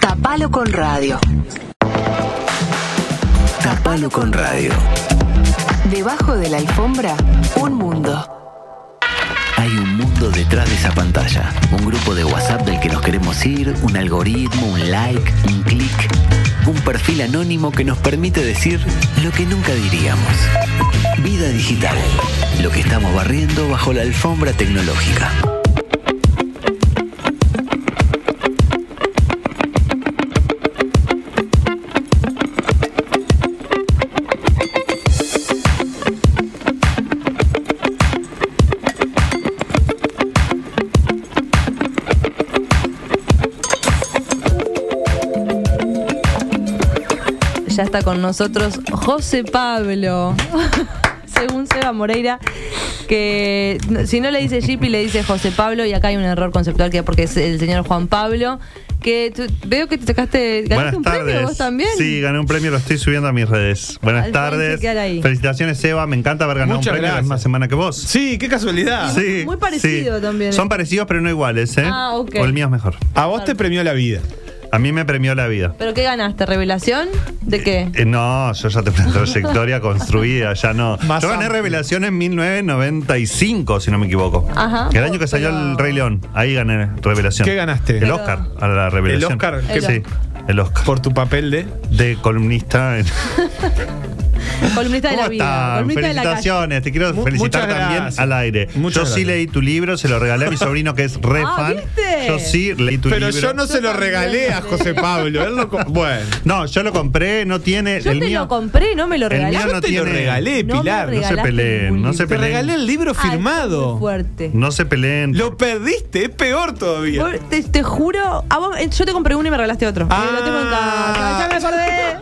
Tapalo con radio. Tapalo con radio. Debajo de la alfombra, un mundo. Hay un mundo detrás de esa pantalla. Un grupo de WhatsApp del que nos queremos ir, un algoritmo, un like, un clic. Un perfil anónimo que nos permite decir lo que nunca diríamos. Vida digital. Lo que estamos barriendo bajo la alfombra tecnológica. Está con nosotros José Pablo. Según Seba Moreira, que si no le dice Jeepy, le dice José Pablo, y acá hay un error conceptual que porque es el señor Juan Pablo. Que tú- veo que te sacaste. ¿Ganaste Buenas un tardes. premio vos también? Sí, gané un premio, lo estoy subiendo a mis redes. Buenas Al tardes. Felicitaciones, Seba. Me encanta haber ganado Muchas un premio la gracias. misma semana que vos. Sí, qué casualidad. Sí, Muy parecido sí. también. Son parecidos, pero no iguales, ¿eh? Ah, ok. O el mío es mejor. A vos te premió la vida. A mí me premió la vida. ¿Pero qué ganaste? ¿Revelación? ¿De qué? Eh, no, yo ya tengo una trayectoria construida, ya no. Más yo gané amplio. revelación en 1995, si no me equivoco. Ajá. El año que salió Pero- el Rey León. Ahí gané revelación. ¿Qué ganaste? El Pero- Oscar a la revelación. ¿El Oscar? ¿Qué- Sí, el Oscar. Por tu papel de. De columnista en. Columnista de ¿Cómo la vida. Columnista de la. Felicitaciones, te quiero Mu- felicitar muchas también gracias. al aire. Muchas yo sí gracias. leí tu libro, se lo regalé a mi sobrino que es re Ah, fan. ¿viste? Yo sí leí tu Pero libro. yo no se lo regalé a José Pablo. Él lo co- bueno. No, yo lo compré, no tiene. Yo el te mío. lo compré, no me lo el regalé. mío Yo no te lo tiene- regalé, No me Pilar. No se regalaste peleen, ningún no se Te peleen. regalé el libro firmado. fuerte. No se peleen. Lo perdiste, es peor todavía. Vos- Te, te juro, a vos- eh, yo te compré uno y me regalaste otro. Ah. Y lo tengo en casa. Ya me acordé.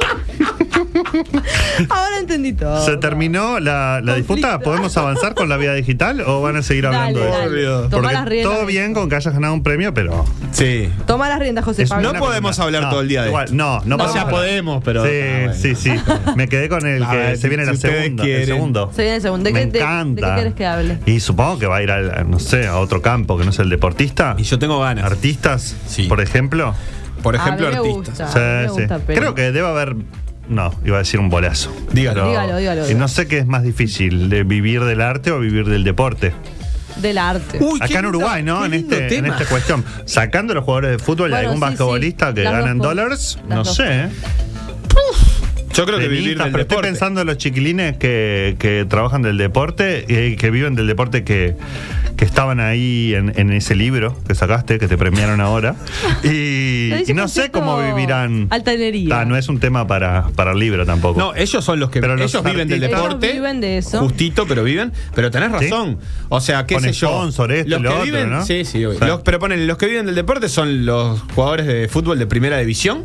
Ahora entendí todo. ¿Se terminó la, la disputa? ¿Podemos avanzar con la vida digital o van a seguir hablando Dale, de dale. eso? Dios. Toma Porque las riendas. todo bien con que hayas ganado un premio, pero. Sí. Toma las riendas, José es Pablo. No podemos hablar todo el día de igual, esto. No, no, podemos O sea, hablar. podemos, pero- Sí, ah, bueno. sí, sí. Me quedé con el A que ver, se viene si la ustedes segunda, el quieren. segundo. Se viene el segundo. ¿De Me qué, de- encanta. ¿De qué quieres que hable? Y supongo que va a ir al, no sé, a otro campo que no es el deportista. Y yo tengo ganas. Artistas, Sí. por ejemplo. Por A ejemplo, mí me artistas. gusta. Sí, a mí me sí. gusta, pero- Creo que debe haber. No, iba a decir un bolazo. Dígalo. Dígalo, dígalo, Y no sé qué es más difícil, de vivir del arte o vivir del deporte. Del arte. Uy, qué Acá en lindo- Uruguay, ¿no? En, este, en esta cuestión. Sacando a los jugadores de fútbol y Bueno, algún sí, sí. basquetbolista que Las ganan dólares, no dos sé. ¿eh? Yo creo que vivir del pero deporte. estoy pensando en los chiquilines que, que trabajan del deporte y que viven del deporte que, que estaban ahí en, en ese libro que sacaste, que te premiaron ahora. Y, Lo no sé cómo vivirán. altanería. Ah, no es un tema para, para el libro tampoco. No, ellos son los que Pero los ellos viven del deporte. Ellos viven de eso. Justito, pero viven. Pero tenés ¿Sí? razón. O sea, qué Con sé yo. sponsor, esto los y que lo otro, viven, ¿no? Sí, sí. Sí. Los- pero ponen, los que viven del deporte son los jugadores de fútbol de primera división.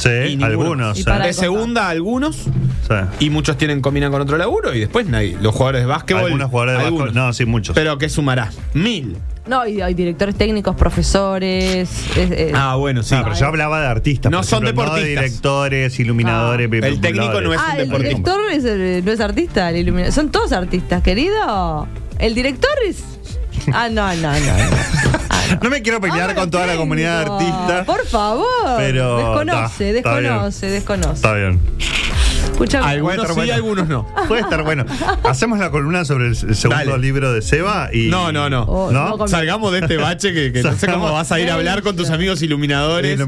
Sí, y algunos. Y sí. De segunda, algunos. Sí. Y muchos tienen combinan con otro laburo. Y después nadie. Los jugadores de básquetbol. Algunos jugadores de algunos. básquetbol. No, sí, muchos. Pero ¿qué sumará? Mil. No, y hay directores técnicos, profesores. es- es- Ah, bueno, sí. No, pero yo hablaba de artistas. No por son ejemplo, No de deportistas. directores, iluminadores. Ah. El técnico no es Ah, un el director es no es artista, el iluminador. Son todos artistas, querido. El director es. Ah, no, no, no. no. Ah, no. Me quiero pelear Ahora con toda la comunidad artista. Por favor. Pero, Desconoce, está, está bien. desconoce, desconoce. Está bien. Escuchame. Algunos sí, bueno. algunos no. Puede estar bueno. Hacemos la columna sobre el segundo Dale. libro de Seba y. No, no, no. Oh, ¿No? Salgamos de este bache que, que no sé cómo vas a ir a hablar con tus amigos iluminadores,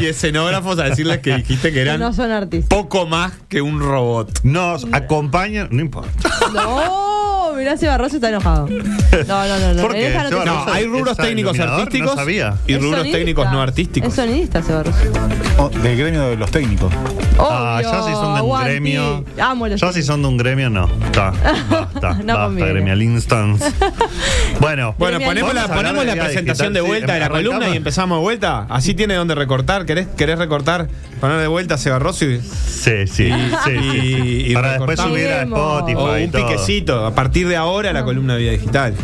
y escenógrafos a decirles que dijiste que que eran no son artistas. poco más que un robot. Nos acompañan. No importa. No, mirá, Seba Rosso está enojado. No, no, no. no. ¿Por qué? En esa no Seba te- No, Rosso hay rubros ¿es técnicos iluminador? artísticos No sabía. y Es rubros sonidista. técnicos no artísticos. Es sonidista, Seba Rosso. Oh, del gremio de los técnicos. Ah, ya si son de un gremio. Amo los Ya si son de un gremio, no. Está. Basta. No basta, gremial instance. Bueno. Bueno, ponemos la, ponemos la presentación de vuelta sí, de la arrancamos. columna y empezamos de vuelta. Así tiene donde recortar. ¿Querés, querés recortar? Poner de vuelta a Seba Rossi? Sí, sí. sí, sí, sí. y Para después subir a. Spotify. O y un todo. piquecito. A partir de ahora la columna de vida digital.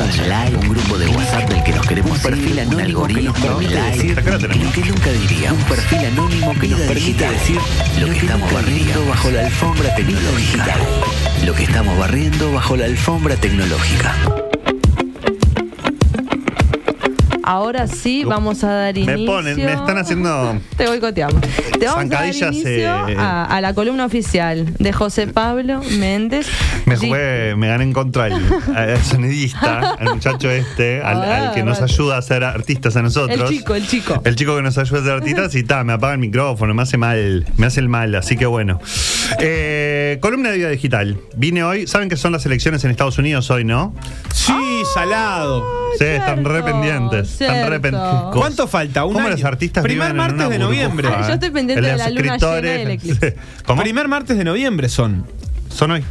Live, un grupo de WhatsApp del que nos queremos un perfil anónimo que nos permite decir lo que nunca diría. Un perfil anónimo que nos permite decir lo que estamos barriendo bajo la alfombra tecnológica. Lo que estamos barriendo bajo la alfombra tecnológica. Ahora sí vamos a dar Me inicio. ponen, me están haciendo. Te boicoteamos. Te vamos a dar Zancadillas, inicio eh, a, a la columna oficial de José Pablo Méndez. Me jugué, me gané en contra al, al sonidista, al muchacho este, al, al que nos Ah, ayuda a ser artistas a nosotros. El chico, el chico. El chico que nos ayuda a ser artistas y ta, me apaga el micrófono, me hace mal, me hace el mal, así que bueno. Eh, columna de vida digital. Vine hoy, ¿saben que son las elecciones en Estados Unidos hoy, no? Sí, Ah, salado. Sí, están re cierto, pendientes. Están re cierto. pendientes. ¿Cuánto falta? ¿Un ¿Cómo año? los artistas Primer viven en martes una de noviembre. burbuja, Ay, yo eh? estoy pendiente El de los la luna llena escritores- y el eclipse. ¿Cómo? Primer martes de noviembre son. Son hoy.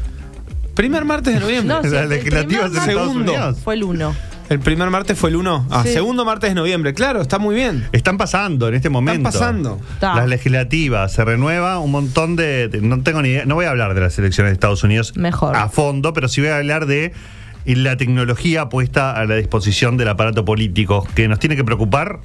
Primer martes de noviembre. No, sí, Las el legislativas primer en martes Estados Segundo. Unidos. Fue el 1. El primer martes fue el 1. Ah, Sí. segundo martes de noviembre. Claro, está muy bien. Están pasando en este momento. pasando. Ta. Las legislativas, se renueva un montón de, de- No tengo ni idea. No voy a hablar de las elecciones de Estados Unidos Mejor. a fondo, pero sí voy a hablar de la tecnología puesta a la disposición del aparato político, que nos tiene que preocupar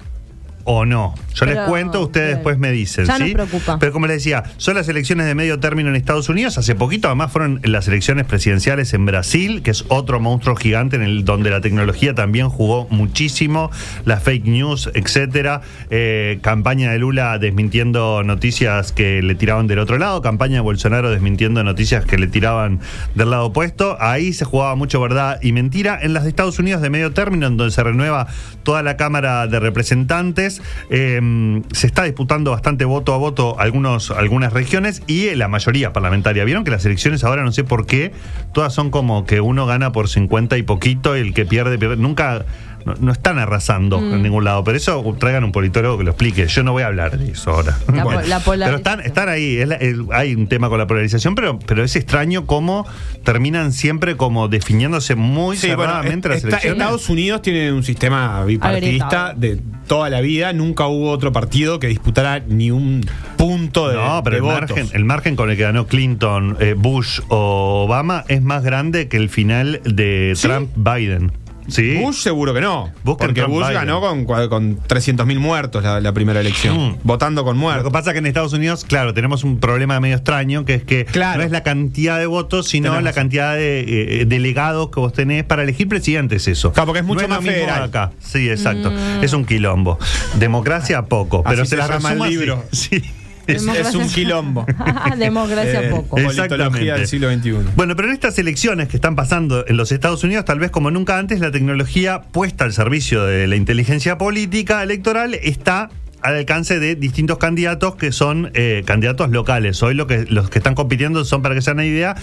o no. Yo les cuento, ustedes bien. después me dicen. Ya nos ¿sí? preocupa. Pero como les decía, son las elecciones de medio término en Estados Unidos. Hace poquito, además, fueron las elecciones presidenciales en Brasil, que es otro monstruo gigante en el donde la tecnología también jugó muchísimo. Las fake news, etcétera. Eh, campaña de Lula desmintiendo noticias que le tiraban del otro lado. Campaña de Bolsonaro desmintiendo noticias que le tiraban del lado opuesto. Ahí se jugaba mucho verdad y mentira. En las de Estados Unidos de medio término, en donde se renueva toda la Cámara de Representantes, eh, se está disputando bastante voto a voto algunos, algunas regiones y eh, la mayoría parlamentaria. Vieron que las elecciones ahora no sé por qué, todas son como que uno gana por 50 y poquito y el que pierde, pierde. Nunca. No, no están arrasando Mm. en ningún lado, pero eso traigan un politólogo que lo explique. Yo no voy a hablar de eso ahora. La po- la pero están, están ahí, es la- el- hay un tema con la polarización, pero, pero es extraño cómo terminan siempre como definiéndose muy Sí, bueno, cerradamente las está- elecciones. Estados Unidos tiene un sistema bipartidista de toda la vida. Nunca hubo otro partido que disputara ni un punto de, No, pero de el votos. margen, el margen con el que ganó Clinton, eh, Bush o Obama es más grande que el final de ¿Sí? Trump-Biden. ¿Sí? Bush seguro que no. Busquen porque Trump Bush Biden. ganó con, con 300.000 muertos la, la primera elección. Mm. Votando con Lo que muertos. pasa es que en Estados Unidos, claro, tenemos un problema medio extraño, que es que Claro. no es la cantidad de votos, sino la cantidad de eh, delegados que vos tenés para elegir presidentes, eso. Claro, porque es mucho No más federal. acá. Sí, exacto. Mm. Es un quilombo. Democracia poco, Así pero se se la llama el resumo así. libro. Sí. Es, es un quilombo. Democracia Eh, poco. es- Politología del siglo XXI. Bueno, pero en estas elecciones que están pasando en los Estados Unidos, tal vez como nunca antes, la tecnología puesta al servicio de la inteligencia política electoral está al alcance de distintos candidatos que son eh, candidatos locales. Hoy lo que, los que están compitiendo son, para que se hagan una idea,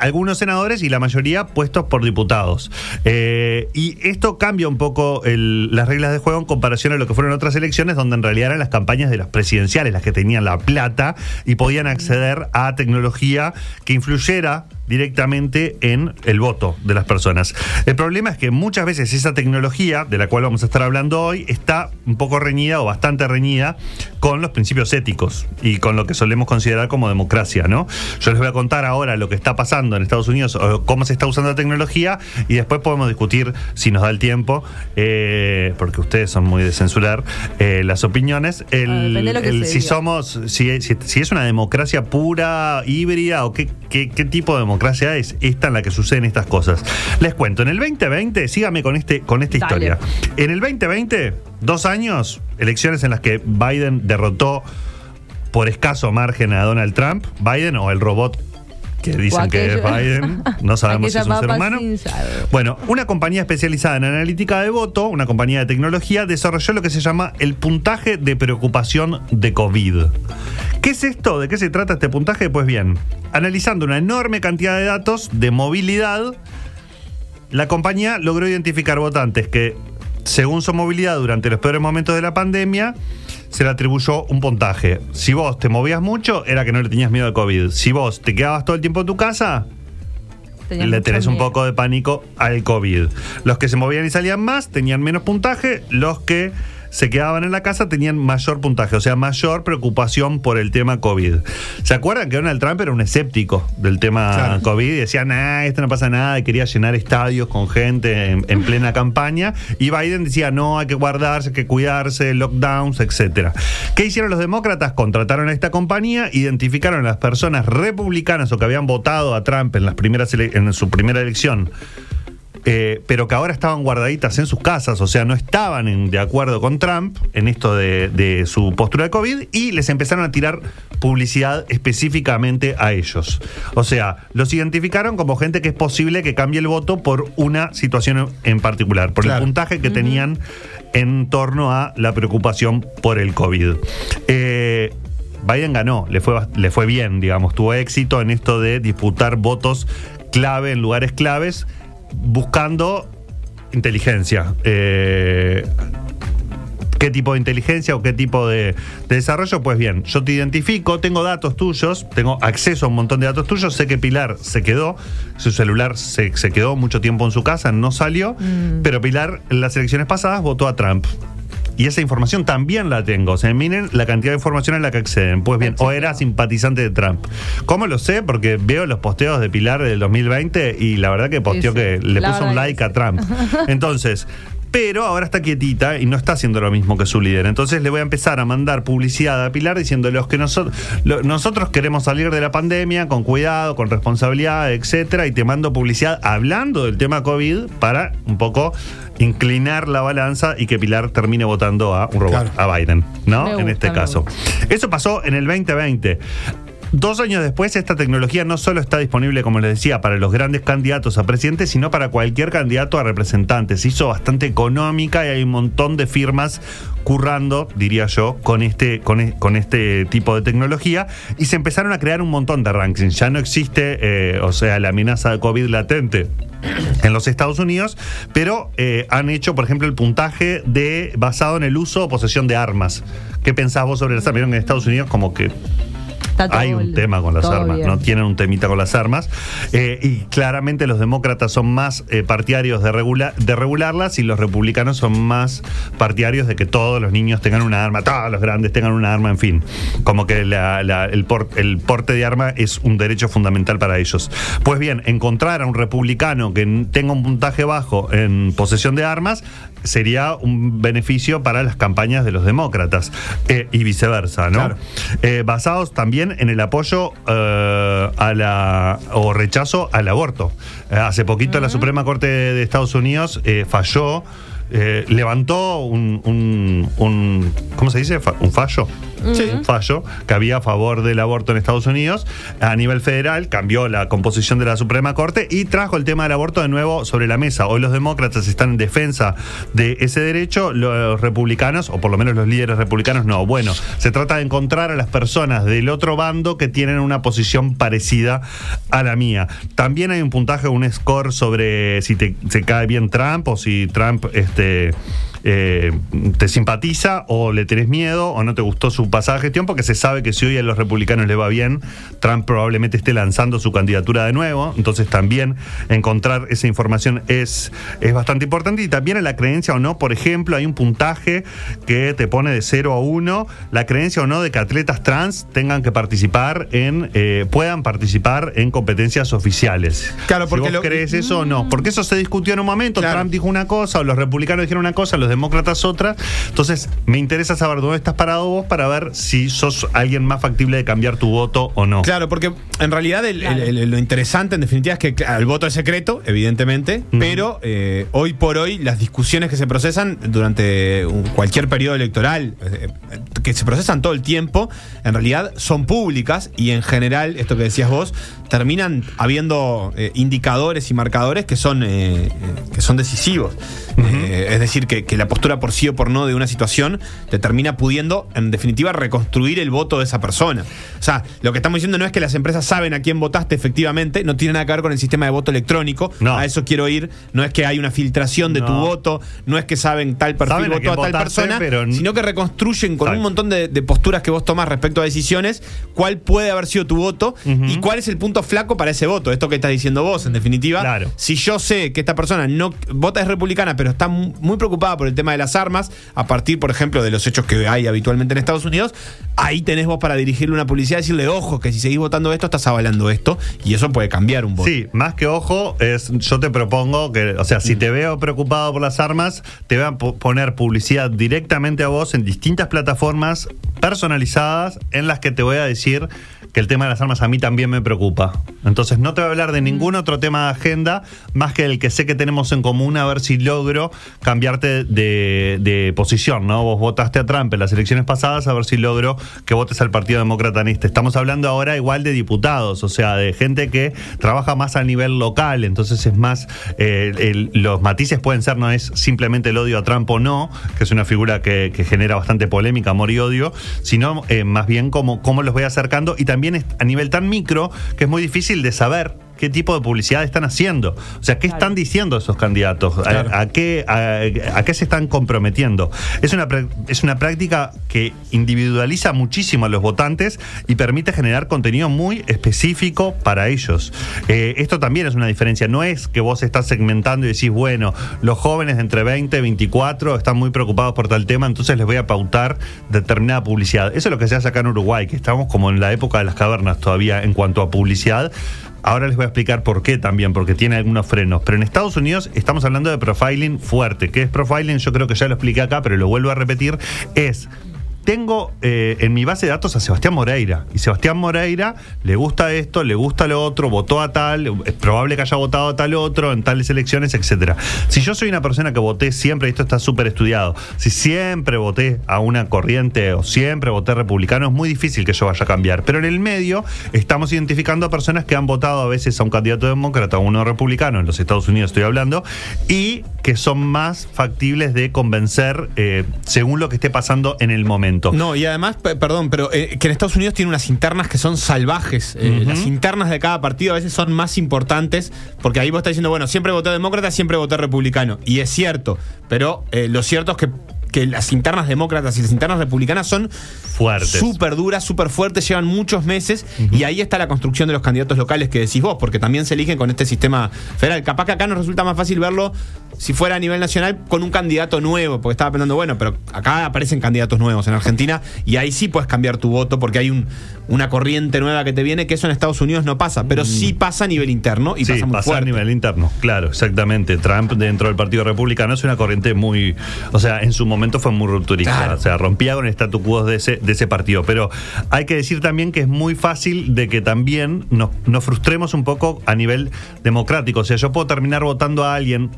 algunos senadores y la mayoría puestos por diputados. Eh, y esto cambia un poco las reglas de juego en comparación a lo que fueron otras elecciones, donde en realidad eran las campañas de las presidenciales las que tenían la plata y podían acceder a tecnología que influyera directamente en el voto de las personas. El problema es que muchas veces esa tecnología, de la cual vamos a estar hablando hoy, está un poco reñida o bastante reñida con los principios éticos y con lo que solemos considerar como democracia, ¿no? Yo les voy a contar ahora lo que está pasando en Estados Unidos, o cómo se está usando la tecnología y después podemos discutir si nos da el tiempo, eh, porque ustedes son muy de censurar eh, las opiniones, el, Ah, de el- si diga. somos, si, si- si es una democracia pura, híbrida o qué, qué, qué tipo de democracia es esta en la que suceden estas cosas. Les cuento, en el 2020, sígame con, este, con esta Dale. historia. En el 2020, dos años, elecciones en las que Biden derrotó por escaso margen a Donald Trump, Biden o el robot que dicen que es Biden, no sabemos si es un ser humano. Bueno, una compañía especializada en analítica de voto, una compañía de tecnología, desarrolló lo que se llama el puntaje de preocupación de COVID. ¿Qué es esto? ¿De qué se trata este puntaje? Pues bien, analizando una enorme cantidad de datos de movilidad, la compañía logró identificar votantes que, según su movilidad durante los peores momentos de la pandemia, se le atribuyó un puntaje. Si vos te movías mucho, era que no le tenías miedo al COVID. Si vos te quedabas todo el tiempo en tu casa, Tenía le tenés un poco de pánico al COVID. Los que se movían y salían más tenían menos puntaje, los que se quedaban en la casa tenían mayor puntaje, o sea, mayor preocupación por el tema COVID. ¿Se acuerdan que Donald Trump era un escéptico del tema Claro. COVID? Y decía, nah, esto no pasa nada, y quería llenar estadios con gente en, en plena campaña. Y Biden decía, no, hay que guardarse, hay que cuidarse, lockdowns, etcétera. ¿Qué hicieron los demócratas? Contrataron a esta compañía, identificaron a las personas republicanas o que habían votado a Trump en, las primeras en su primera elección eh, pero que ahora estaban guardaditas en sus casas, o sea, no estaban en- de acuerdo con Trump en esto de, de su postura de COVID y les empezaron a tirar publicidad específicamente a ellos. O sea, los identificaron como gente que es posible que cambie el voto por una situación en particular, por Claro. el puntaje que tenían en torno a la preocupación por el COVID. Eh, Biden ganó, le fue, le fue bien, digamos, tuvo éxito en esto de disputar votos clave en lugares claves, buscando inteligencia. Eh, ¿Qué tipo de inteligencia o qué tipo de, de desarrollo? Pues bien, yo te identifico, tengo datos tuyos, tengo acceso a un montón de datos tuyos, sé que Pilar se quedó, su celular se, se quedó mucho tiempo en su casa, no salió, pero Pilar en las elecciones pasadas votó a Trump. Y esa información también la tengo. O sea, miren la cantidad de información en la que acceden. Pues bien, o era simpatizante de Trump. ¿Cómo lo sé? Porque veo los posteos de Pilar del 2020 y la verdad que posteó Sí, sí. que le La puso un like a. Trump. Entonces, pero ahora está quietita y no está haciendo lo mismo que su líder. Entonces le voy a empezar a mandar publicidad a Pilar diciendo los que nosotros nosotros queremos salir de la pandemia con cuidado, con responsabilidad, etcétera, y te mando publicidad hablando del tema COVID para un poco inclinar la balanza y que Pilar termine votando a un robot, Claro. a Biden, ¿no? En este caso. Eso pasó en el 2020. Dos años después, esta tecnología no solo está disponible, como les decía, para los grandes candidatos a presidente, sino para cualquier candidato a representante. Se hizo bastante económica y hay un montón de firmas currando, diría yo, con este, con, e- este tipo de tecnología. Y se empezaron a crear un montón de rankings. Ya no existe, eh, o sea, la amenaza de COVID latente en los Estados Unidos, pero eh, han hecho, por ejemplo, el puntaje de basado en el uso o posesión de armas. ¿Qué pensás vos sobre las armas? Vieron en Estados Unidos como que hay un tema con las armas, bien. no tienen un temita con las armas. Eh, y claramente los demócratas son más eh, partidarios de, regula- de regularlas y los republicanos son más partidarios de que todos los niños tengan una arma, todos los grandes tengan una arma, en fin. Como que la- la- el, por- el porte de arma es un derecho fundamental para ellos. Pues bien, encontrar a un republicano que tenga un puntaje bajo en posesión de armas sería un beneficio para las campañas de los demócratas eh, y viceversa, ¿no? Claro. Eh, basados también en el apoyo eh, a la o rechazo al aborto. Eh, hace poquito la Suprema Corte de Estados Unidos eh, falló. Eh, levantó un, un- un- ¿cómo se dice? Un fallo. Sí. Un fallo que había a favor del aborto en Estados Unidos a nivel federal, cambió la composición de la Suprema Corte y trajo el tema del aborto de nuevo sobre la mesa. Hoy los demócratas están en defensa de ese derecho, los republicanos, o por lo menos los líderes republicanos, no. Bueno, se trata de encontrar a las personas del otro bando que tienen una posición parecida a la mía. También hay un puntaje, un score sobre si te, se cae bien Trump o si Trump este, este eh, te simpatiza o le tenés miedo o no te gustó su pasada gestión, porque se sabe que si hoy a los republicanos le va bien, Trump probablemente esté lanzando su candidatura de nuevo. Entonces también encontrar esa información es, es bastante importante. Y también en la creencia o no, por ejemplo, hay un puntaje que te pone de 0 a 1, la creencia o no de que atletas trans tengan que participar en, eh, puedan participar en competencias oficiales. Claro, Si porque vos lo- crees eso o no, porque eso se discutió en un momento, Claro. Trump dijo una cosa, o los republicanos dijeron una cosa, los demócratas otra. Entonces, me interesa saber dónde estás parado vos para ver si sos alguien más factible de cambiar tu voto o no. Claro, porque en realidad el- el- el- lo interesante en definitiva es que el voto es secreto, evidentemente, pero eh, hoy por hoy las discusiones que se procesan durante cualquier periodo electoral, eh, que se procesan todo el tiempo, en realidad son públicas y en general, esto que decías vos, terminan habiendo eh, indicadores y marcadores que son, eh, eh, que son decisivos. Eh, es decir, que, que la postura por sí o por no de una situación te termina pudiendo, en definitiva, reconstruir el voto de esa persona. O sea, lo que estamos diciendo no es que las empresas saben a quién votaste efectivamente, no tiene nada que ver con el sistema de voto electrónico. No. A eso quiero ir. No es que hay una filtración de tu voto, no es que saben tal perfil Saben votó a tal persona, pero- sino que reconstruyen con un montón de, de posturas que vos tomás respecto a decisiones cuál puede haber sido tu voto y cuál es el punto punto flaco para ese voto. Esto que estás diciendo vos, en definitiva. Claro. Si yo sé que esta persona no vota es republicana, pero está mu- muy preocupada por el tema de las armas, a partir, por ejemplo, de los hechos que hay habitualmente en Estados Unidos, ahí tenés vos para dirigirle una publicidad y decirle, ojo, que si seguís votando esto, estás avalando esto. Y eso puede cambiar un voto. Sí, más que ojo, es, yo te propongo que, o sea, si te veo preocupado por las armas, te voy a po- poner publicidad directamente a vos en distintas plataformas personalizadas en las que te voy a decir que el tema de las armas a mí también me preocupa. Entonces no te voy a hablar de ningún otro tema de agenda más que el que sé que tenemos en común a ver si logro cambiarte de, de posición, ¿no? Vos votaste a Trump en las elecciones pasadas, a ver si logro que votes al Partido Demócrata en este. Estamos hablando ahora igual de diputados, o sea, de gente que trabaja más a nivel local, entonces es más, eh, el- los matices pueden ser, no es simplemente el odio a Trump o no, que es una figura que, que genera bastante polémica, amor y odio, sino eh, más bien cómo, cómo los voy acercando y también a nivel tan micro que es muy difícil de saber qué tipo de publicidad están haciendo. O sea, ¿qué están diciendo esos candidatos? ¿A- Claro. ¿A, qué, a, a qué se están comprometiendo? Es una, es una práctica que individualiza muchísimo a los votantes y permite generar contenido muy específico para ellos. Eh, esto también es una diferencia. No es que vos estás segmentando y decís, bueno, los jóvenes de entre 20 y 24 están muy preocupados por tal tema, entonces les voy a pautar determinada publicidad. Eso es lo que se hace acá en Uruguay, que estamos como en la época de las cavernas todavía en cuanto a publicidad. Ahora les voy a explicar por qué también, porque tiene algunos frenos. Pero en Estados Unidos estamos hablando de profiling fuerte. ¿Qué es profiling? Yo creo que ya lo expliqué acá, pero lo vuelvo a repetir. Es tengo eh, en mi base de datos a Sebastián Moreira. Y Sebastián Moreira le gusta esto, le gusta lo otro, votó a tal, es probable que haya votado a tal otro en tales elecciones, etcétera. Si yo soy una persona que voté siempre, y esto está súper estudiado, si siempre voté a una corriente o siempre voté republicano, es muy difícil que yo vaya a cambiar. Pero en el medio estamos identificando a personas que han votado a veces a un candidato demócrata o uno republicano, en los Estados Unidos estoy hablando, y que son más factibles de convencer eh, según lo que esté pasando en el momento. No, y además, pe- perdón, pero eh, que en Estados Unidos tiene unas internas que son salvajes. Eh. Las internas de cada partido a veces son más importantes, porque ahí vos estás diciendo, bueno, siempre voté demócrata, siempre voté republicano. Y es cierto, pero eh, lo cierto es que, que las internas demócratas y las internas republicanas son Fuertes. súper duras, súper fuertes, llevan muchos meses, y ahí está la construcción de los candidatos locales que decís vos, porque también se eligen con este sistema federal. Capaz que acá nos resulta más fácil verlo si fuera a nivel nacional con un candidato nuevo, porque estaba pensando, bueno, pero acá aparecen candidatos nuevos en Argentina y ahí sí puedes cambiar tu voto porque hay un, una corriente nueva que te viene, que eso en Estados Unidos no pasa, pero sí pasa a nivel interno y sí, pasa muy pasa a nivel interno, claro, exactamente. Trump dentro del Partido Republicano es una corriente muy, o sea, en su momento fue muy rupturista, Claro. o sea, rompía con el statu quo de ese, de ese partido. Pero hay que decir también que es muy fácil de que también nos, nos frustremos un poco a nivel democrático. O sea, yo puedo terminar votando a alguien,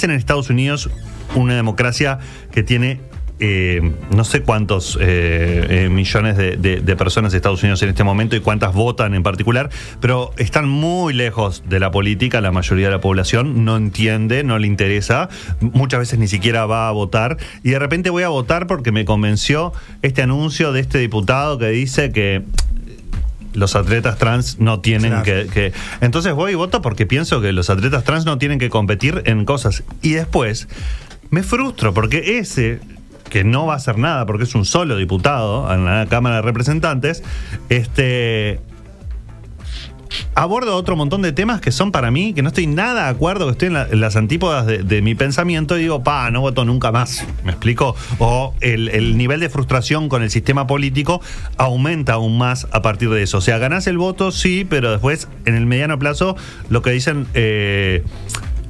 piensen en Estados Unidos, una democracia que tiene eh, no sé cuántos eh, eh, millones de, de- de personas de Estados Unidos en este momento y cuántas votan en particular, pero están muy lejos de la política, la mayoría de la población no entiende, no le interesa, muchas veces ni siquiera va a votar y de repente voy a votar porque me convenció este anuncio de este diputado que dice que los atletas trans no tienen Claro. que, que- Entonces voy y voto porque pienso que los atletas trans no tienen que competir en cosas. Y después me frustro porque ese que no va a hacer nada porque es un solo diputado en la Cámara de Representantes, este aborda otro montón de temas que son para mí, que no estoy nada de acuerdo, que estoy en, la- en las antípodas de, mi pensamiento y digo, pa, no voto nunca más. ¿Me explico? O el, el nivel de frustración con el sistema político aumenta aún más a partir de eso. O sea, ganás el voto, sí, pero después, en el mediano plazo, lo que dicen. eh,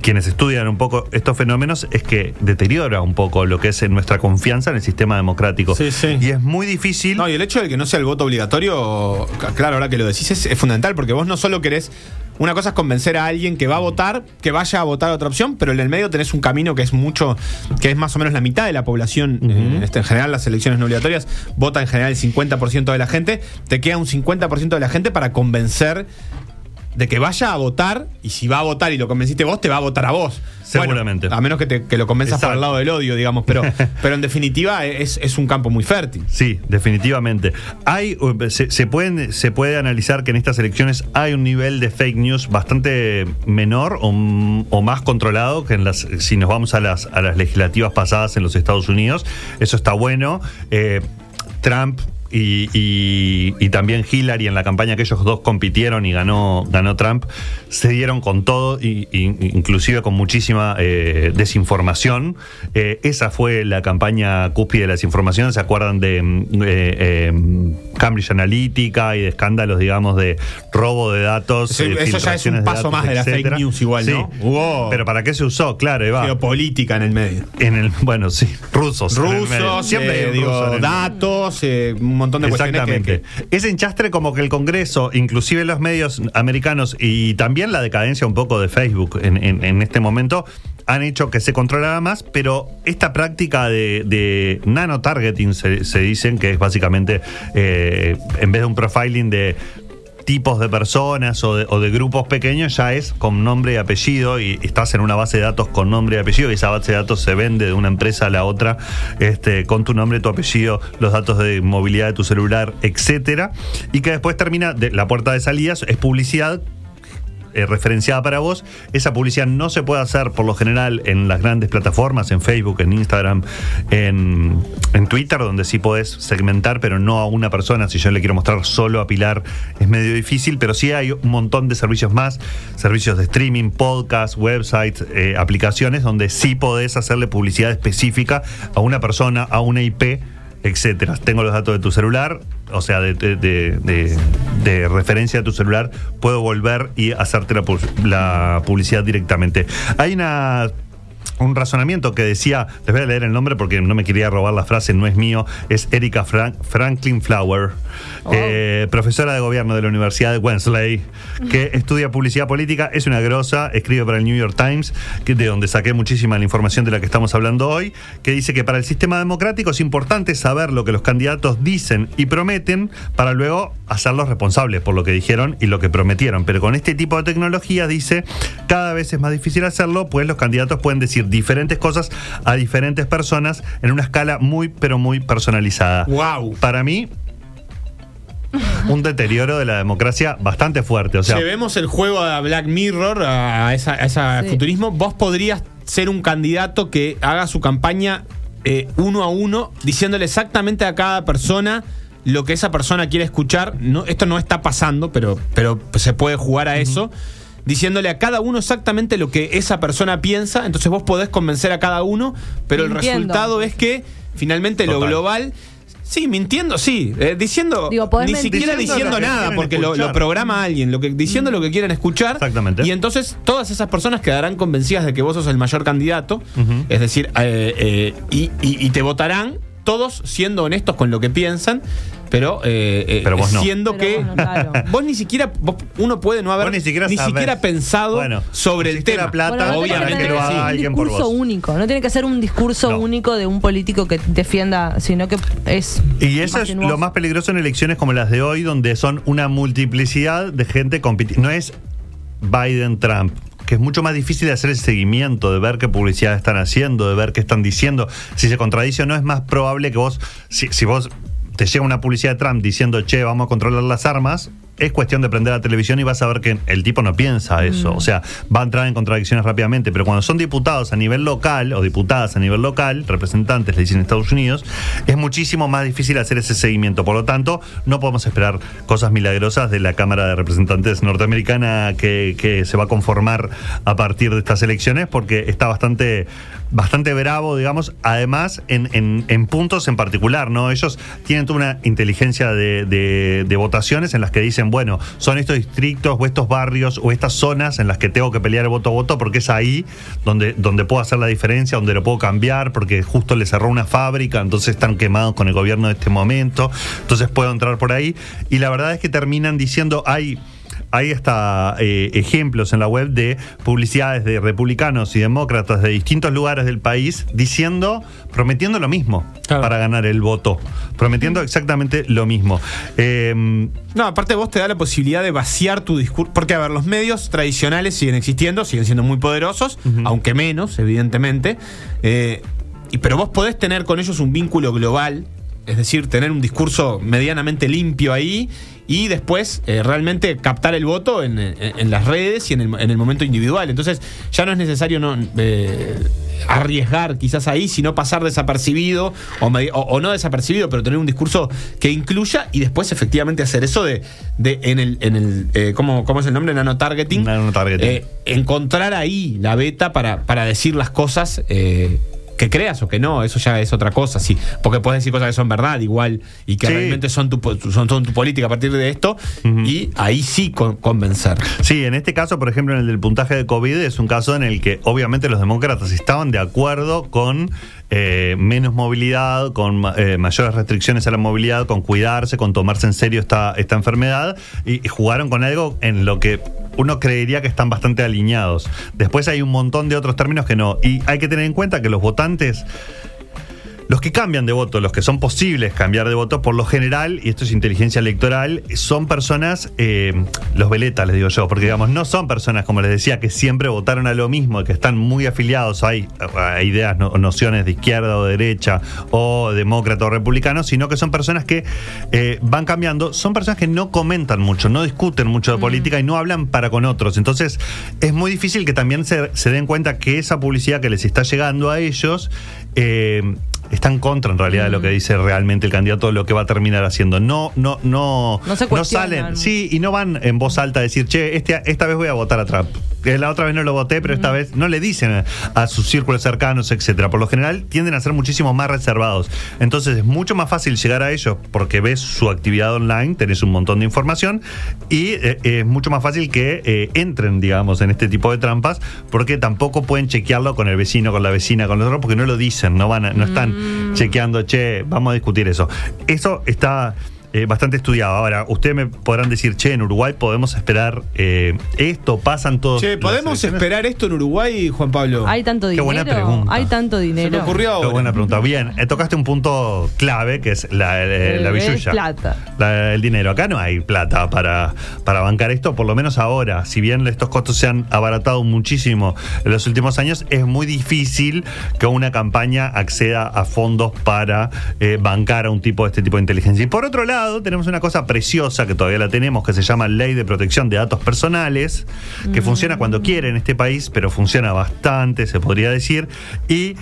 quienes estudian un poco estos fenómenos es que deteriora un poco lo que es nuestra confianza en el sistema democrático. Sí, sí. Y es muy difícil. No, y el hecho de que no sea el voto obligatorio, claro, ahora que lo decís, es, es fundamental, porque vos no solo querés. Una cosa es convencer a alguien que va a votar, que vaya a votar a otra opción, pero en el medio tenés un camino que es mucho, que es más o menos la mitad de la población. en, este- en general, las elecciones no obligatorias vota en general el 50% de la gente. Te queda un 50% de la gente para convencer de que vaya a votar, y si va a votar y lo convenciste vos, te va a votar a vos. Seguramente. Bueno, a menos que, te- que lo convenzas por el Exacto. lado del odio, digamos, pero, pero en definitiva es, es un campo muy fértil. Sí, definitivamente. Hay, uh, se, se pueden, se puede analizar que en estas elecciones hay un nivel de fake news bastante menor o más controlado que en las, si nos vamos a las, a las legislativas pasadas en los Estados Unidos. Eso está bueno. Eh, Trump y, y- y también Hillary en la campaña que ellos dos compitieron y ganó, ganó Trump, se dieron con todo, y, inclusive con muchísima eh, desinformación. Eh, esa fue la campaña cúspide de la desinformación. ¿Se acuerdan de mm, eh, eh, Cambridge Analytica y de escándalos, digamos, de robo de datos? Sí, eso ya es un paso datos, más de la fake news igual, Sí. ¿no? Pero ¿para qué se usó? Claro, Eva. Geopolítica en el medio. En el, bueno, sí, rusos. Rusos, Siempre eh, digo, datos, eh, montón de cuestiones que- Ese enchastre como que el Congreso, inclusive los medios americanos y también la decadencia un poco de Facebook en, en- en este momento, han hecho que se controlara más, pero esta práctica de, de nano-targeting se, se dicen que es básicamente, eh, en vez de un profiling de tipos de personas o de, grupos pequeños ya es con nombre y apellido y estás en una base de datos con nombre y apellido y esa base de datos se vende de una empresa a la otra este, con tu nombre, tu apellido, los datos de movilidad de tu celular, etcétera y que después termina de, la puerta de salidas es publicidad eh, referenciada para vos. Esa publicidad no se puede hacer por lo general en las grandes plataformas, en Facebook, en Instagram, en, en Twitter, donde sí podés segmentar, pero no a una persona. Si yo le quiero mostrar solo a Pilar, es medio difícil, pero sí hay un montón de servicios más, servicios de streaming, podcast, websites, eh, aplicaciones, donde sí podés hacerle publicidad específica a una persona, a una IP etcétera. Tengo los datos de tu celular, o sea, de, de- de- de- referencia de tu celular, puedo volver y hacerte la publicidad directamente. Hay una un razonamiento que decía, les voy a leer el nombre porque no me quería robar la frase, no es mío, es Erika Frank- Franklin Flower, eh, profesora de gobierno de la Universidad de Wensley, que estudia publicidad política, es una grosa, escribe para el New York Times, que- de donde saqué muchísima la información de la que estamos hablando hoy, que dice que para el sistema democrático es importante saber lo que los candidatos dicen y prometen para luego hacerlos responsables por lo que dijeron y lo que prometieron. Pero con este tipo de tecnología, dice, cada vez es más difícil hacerlo, pues los candidatos pueden decir diferentes cosas a diferentes personas en una escala muy, pero muy personalizada. Wow. Para mí, un deterioro de la democracia bastante fuerte. O sea, Llevemos el juego a Black Mirror, a ese a esa Sí. futurismo. Vos podrías ser un candidato que haga su campaña eh, uno a uno, diciéndole exactamente a cada persona lo que esa persona quiere escuchar. No, esto no está pasando, pero, pero se puede jugar a eso. Diciéndole a cada uno exactamente lo que esa persona piensa. Entonces vos podés convencer a cada uno, pero el resultado es que finalmente lo global. Sí, mintiendo, sí. eh, diciendo. Digo, ni siquiera Diciendo nada, porque lo, lo programa alguien, lo que, diciendo lo que quieren escuchar. Exactamente. Y entonces todas esas personas quedarán convencidas de que vos sos el mayor candidato. Es decir, eh, eh, y, y- y te votarán todos siendo honestos con lo que piensan, pero, eh, eh, Pero vos no. siendo Pero que vos no, claro. vos ni siquiera vos- uno puede no haber ni siquiera sabés. siquiera pensado Bueno, sobre ni el tema. plata Bueno, no tiene obviamente que que lo ser haga un alguien por discurso vos. único, no tiene que ser un discurso No. único de un político que defienda, sino que es. Y eso es lo más peligroso en elecciones como las de hoy, donde son una multiplicidad de gente compitiendo. No es Biden-Trump, que es mucho más difícil de hacer el seguimiento, de ver qué publicidad están haciendo, de ver qué están diciendo. Si se contradice o no, es más probable que vos, si, si vos te llega una publicidad de Trump diciendo, che, vamos a controlar las armas, es cuestión de prender la televisión y vas a ver que el tipo no piensa eso. O sea, va a entrar en contradicciones rápidamente. Pero cuando son diputados a nivel local o diputadas a nivel local, representantes, le dicen en Estados Unidos, es muchísimo más difícil hacer ese seguimiento. Por lo tanto, no podemos esperar cosas milagrosas de la Cámara de Representantes norteamericana que, que se va a conformar a partir de estas elecciones, porque está bastante bastante bravo, digamos, además en, en- en puntos en particular, ¿no? Ellos tienen toda una inteligencia de, de- votaciones en las que dicen, bueno, son estos distritos o estos barrios o estas zonas en las que tengo que pelear el voto a voto porque es ahí donde, donde puedo hacer la diferencia, donde lo puedo cambiar, porque justo le cerró una fábrica, entonces están quemados con el gobierno de este momento, entonces puedo entrar por ahí. Y la verdad es que terminan diciendo, hay... Hay hasta eh, ejemplos en la web de publicidades de republicanos y demócratas de distintos lugares del país diciendo, prometiendo lo mismo Claro. para ganar el voto, prometiendo exactamente lo mismo. Eh, No, aparte vos te da la posibilidad de vaciar tu discurso. Porque, a ver, los medios tradicionales siguen existiendo, siguen siendo muy poderosos, aunque menos, evidentemente. Eh, y, pero vos podés tener con ellos un vínculo global. es decir, tener un discurso medianamente limpio ahí y después eh, realmente captar el voto en, en- en las redes y en el, en el momento individual. Entonces ya no es necesario no, eh, arriesgar quizás ahí, sino pasar desapercibido o, me- o- o no desapercibido, pero tener un discurso que incluya y después efectivamente hacer eso de, de en el, en el eh, ¿cómo, cómo es el nombre? Nanotargeting. Nanotargeting. Eh, encontrar ahí la beta para, para decir las cosas que creas o que no, eso ya es otra cosa, sí. Porque puedes decir cosas que son verdad igual y que Sí. realmente son tu, son, son tu política a partir de esto y ahí sí con- convencer. Sí, en este caso, por ejemplo, en el del puntaje de COVID, es un caso en el que obviamente los demócratas estaban de acuerdo con eh, menos movilidad, con eh, mayores restricciones a la movilidad, con cuidarse, con tomarse en serio esta, esta enfermedad, y, y jugaron con algo en lo que uno creería que están bastante alineados. Después hay un montón de otros términos que no. Y hay que tener en cuenta que los votantes los que cambian de voto, los que son posibles cambiar de voto, por lo general, y esto es inteligencia electoral, son personas, eh, los veletas, les digo yo, porque digamos, no son personas, como les decía, que siempre votaron a lo mismo, que están muy afiliados a, a ideas, no- nociones de izquierda o derecha, o demócrata o republicano, sino que son personas que eh, van cambiando, son personas que no comentan mucho, no discuten mucho de política y no hablan para con otros. Entonces, es muy difícil que también se, se den cuenta que esa publicidad que les está llegando a ellos, eh, está en contra en realidad de lo que dice realmente el candidato, lo que va a terminar haciendo. No, no, no, No se cuestionan. salen, sí, y no van en voz alta a decir, che, este, esta vez voy a votar a Trump. La otra vez no lo voté, pero esta vez no le dicen a, sus círculos cercanos, etcétera. Por lo general tienden a ser muchísimo más reservados. Entonces es mucho más fácil llegar a ellos porque ves su actividad online, tenés un montón de información y eh, es mucho más fácil que eh, entren, digamos, en este tipo de trampas porque tampoco pueden chequearlo con el vecino, con la vecina, con los otros, porque no lo dicen, no van, a- no están chequeando, che, vamos a discutir eso. Eso está eh, bastante estudiado. Ahora, ustedes me podrán decir, che, en Uruguay podemos esperar eh, esto, pasan todos. Che, ¿podemos esperar esto en Uruguay, Juan Pablo? ¿Hay tanto Qué dinero? buena pregunta. ¿Hay tanto dinero? Se me ocurrió Qué ahora. buena pregunta. Bien, eh, tocaste un punto clave que es la, eh, la billulla. plata. La- el dinero. Acá no hay plata para, para bancar esto, por lo menos ahora. Si bien estos costos se han abaratado muchísimo en los últimos años, es muy difícil que una campaña acceda a fondos para eh, bancar a un tipo de este tipo de inteligencia. Y por otro lado, tenemos una cosa preciosa que todavía la tenemos, que se llama Ley de Protección de Datos Personales, que funciona cuando quiere en este país, pero funciona bastante, se podría decir. Y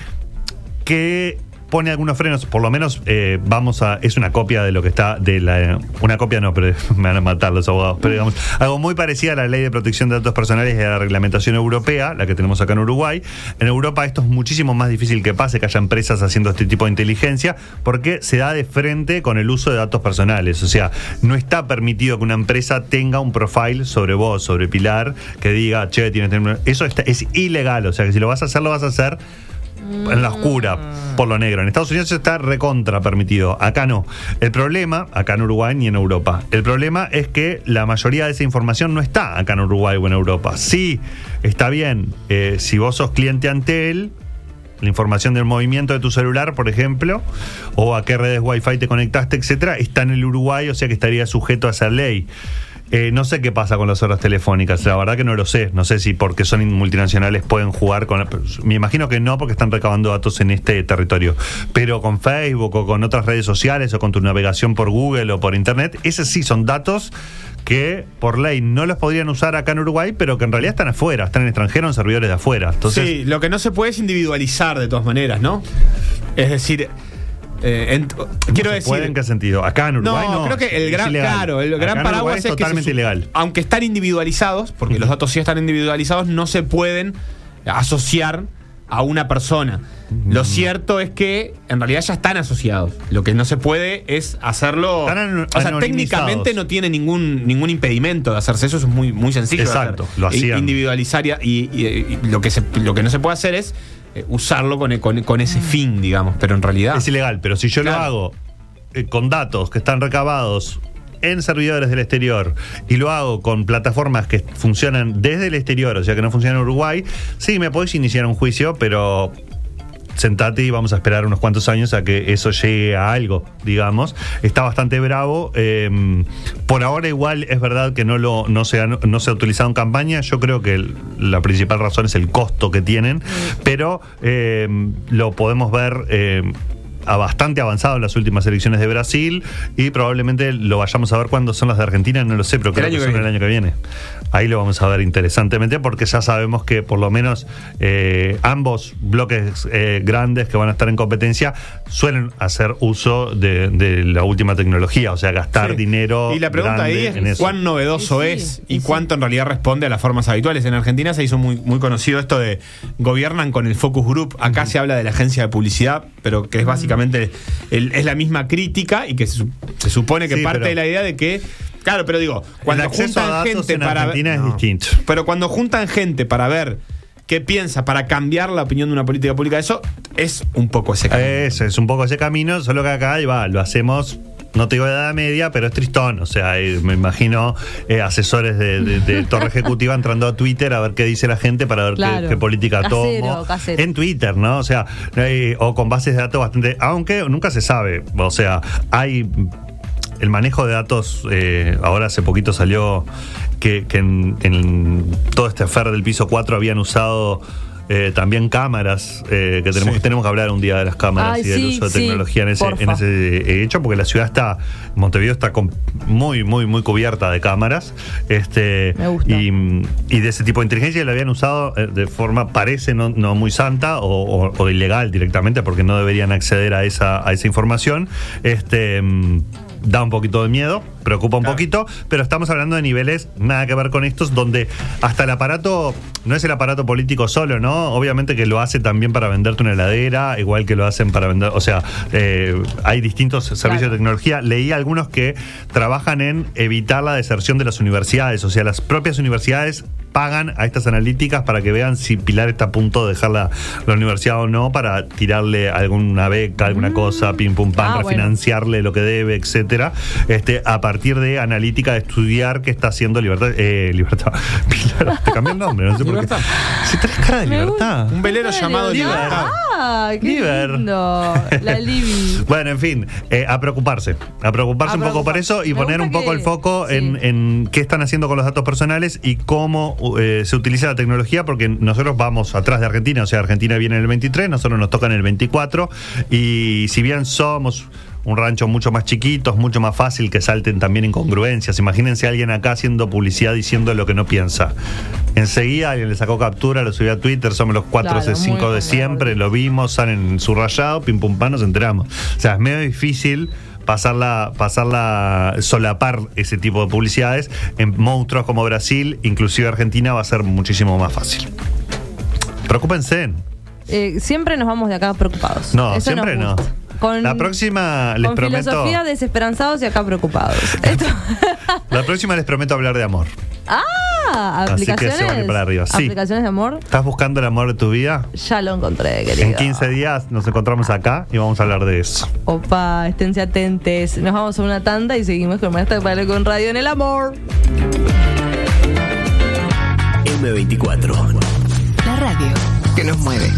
que pone algunos frenos, por lo menos eh, vamos a, es una copia de lo que está, de la, una copia no, pero me van a matar los abogados, pero digamos, algo muy parecido a la ley de protección de datos personales y a la reglamentación europea, la que tenemos acá en Uruguay. En Europa esto es muchísimo más difícil que pase, que haya empresas haciendo este tipo de inteligencia, porque se da de frente con el uso de datos personales, o sea, no está permitido que una empresa tenga un profile sobre vos, sobre Pilar, que diga, che, tienes, eso está- es ilegal, o sea, que si lo vas a hacer, lo vas a hacer en la oscura, por lo negro. En Estados Unidos está recontra permitido. Acá no. El problema, acá en Uruguay ni en Europa, el problema es que la mayoría de esa información no está acá en Uruguay o en Europa. Sí, está bien. eh, si vos sos cliente Antel, la información del movimiento de tu celular, por ejemplo, o a qué redes Wi-Fi te conectaste, etcétera, está en el Uruguay, o sea que estaría sujeto a esa ley. Eh, no sé qué pasa con las horas telefónicas, la verdad que no lo sé. No sé si porque son multinacionales pueden jugar con. Me imagino que no, porque están recabando datos en este territorio. Pero con Facebook o con otras redes sociales o con tu navegación por Google o por Internet, esos sí son datos que por ley no los podrían usar acá en Uruguay, pero que en realidad están afuera, están en extranjero en servidores de afuera. Sí, lo que no se puede es individualizar de todas maneras, ¿no? Es decir, eh, quiero ¿se decir. puede en qué sentido? Acá en Uruguay no. creo que el es gran, claro, el gran paraguas Uruguay es, que totalmente ilegal. aunque están individualizados, porque los datos sí están individualizados, no se pueden asociar a una persona. Lo cierto es que en realidad ya están asociados. Lo que no se puede es hacerlo. O sea, técnicamente no tiene ningún, ningún impedimento de hacerse eso, es muy, muy sencillo. de Exacto, hacer. lo hacían. Individualizar y, y- y lo, que se, lo que no se puede hacer es eh, usarlo con, con- con ese fin, digamos. Pero en realidad. Es ilegal, pero si yo Claro. lo hago eh, con datos que están recabados en servidores del exterior y lo hago con plataformas que funcionan desde el exterior, o sea que no funcionan en Uruguay, sí, me podéis iniciar un juicio, pero sentate y vamos a esperar unos cuantos años a que eso llegue a algo, digamos. Está bastante bravo. eh, por ahora igual es verdad que no, lo, no, se ha, no se ha utilizado en campaña. Yo creo que el- la principal razón es el costo que tienen, pero eh, lo podemos ver... eh, a bastante avanzado en las últimas elecciones de Brasil y probablemente lo vayamos a ver cuando son las de Argentina, no lo sé, pero creo que que son el viene. año que viene. Ahí lo vamos a ver interesantemente porque ya sabemos que por lo menos eh, ambos bloques eh, grandes que van a estar en competencia suelen hacer uso de, de la última tecnología, o sea, gastar Sí. dinero. Y la pregunta ahí es cuán novedoso sí, es y cuánto en realidad responde a las formas habituales. En Argentina se hizo muy, muy conocido esto de gobiernan con el focus group. Acá se habla de la agencia de publicidad, pero que es básicamente el- es la misma crítica y que se, su- se supone que Sí, parte pero- de la idea de que Claro, pero digo, cuando el acceso a juntan datos gente en para Argentina es No. distinto. Pero cuando juntan gente para ver qué piensa, para cambiar la opinión de una política pública, eso es un poco ese camino. Ese es un poco ese camino, solo que acá va, lo hacemos. No te digo de edad media, pero es tristón. O sea, me imagino eh, asesores de, de- de Torre Ejecutiva entrando a Twitter a ver qué dice la gente para ver qué- qué, política Casero, tomo. casero. En Twitter, ¿no? O sea, eh, o con bases de datos bastante. Aunque nunca se sabe. O sea, hay. El manejo de datos, eh, ahora hace poquito salió que, que en, en todo este afer del piso 4 habían usado eh, también cámaras, eh, que tenemos, Sí. tenemos que hablar un día de las cámaras Ay, y del sí, uso de sí, tecnología en ese, en ese eh, hecho, porque la ciudad está, Montevideo está con- muy, muy, muy cubierta de cámaras. Este, Me gusta. Y, y de ese tipo de inteligencia la habían usado eh, de forma, parece, no, no muy santa o, o- o ilegal directamente, porque no deberían acceder a esa, a esa información. Este. mm, Da un poquito de miedo, preocupa un Claro. poquito, pero estamos hablando de niveles nada que ver con estos, donde hasta el aparato, no es el aparato político solo, ¿no? Obviamente que lo hace también para venderte una heladera, igual que lo hacen para vender, o sea, eh, hay distintos servicios Claro. de tecnología. Leí algunos que trabajan en evitar la deserción de las universidades, o sea, las propias universidades pagan a estas analíticas para que vean si Pilar está a punto de dejar la, la universidad o no, para tirarle alguna beca, alguna cosa, pim pum pam, Ah, bueno. refinanciarle lo que debe, etcétera. Este, a partir de analítica de estudiar qué está haciendo Libertad. Eh, libertad. Pilar, te cambié el nombre, no sé por qué. Libertad. Si tenés cara de libertad. Un velero ¿En llamado? Libertad. Ah, qué Liber. lindo. La Libby. Bueno, en fin, eh, a preocuparse. A preocuparse A un poco por eso y Me poner un poco que- el foco sí. en, en qué están haciendo con los datos personales y cómo eh, se utiliza la tecnología, porque nosotros vamos atrás de Argentina, o sea, Argentina viene en el 23, nosotros nos toca en el 24, y si bien somos un rancho mucho más chiquito, es mucho más fácil que salten también incongruencias. Imagínense a alguien acá haciendo publicidad diciendo lo que no piensa. Enseguida alguien le sacó captura, lo subió a Twitter, somos los 4 Claro, o 5 muy de siempre, lo vimos, salen en su rayado, pim pum pam, nos enteramos. O sea, es medio difícil pasarla, pasarla, solapar ese tipo de publicidades. En monstruos como Brasil, inclusive Argentina, va a ser muchísimo más fácil. Preocúpense. Eh, siempre nos vamos de acá preocupados. No, Eso siempre no. Con, la próxima les con prometo. filosofía desesperanzados y acá preocupados. Esto- La próxima les prometo hablar de amor. ah, Así que aplicaciones. se van a ir para arriba, sí. Aplicaciones de amor. ¿Estás buscando el amor de tu vida? Ya lo encontré, querido. En 15 días nos encontramos acá y vamos a hablar de eso. Opa, esténse atentes. Nos vamos a una tanda y seguimos con Maestra Palo con Radio en el Amor. M24. La radio que nos mueve.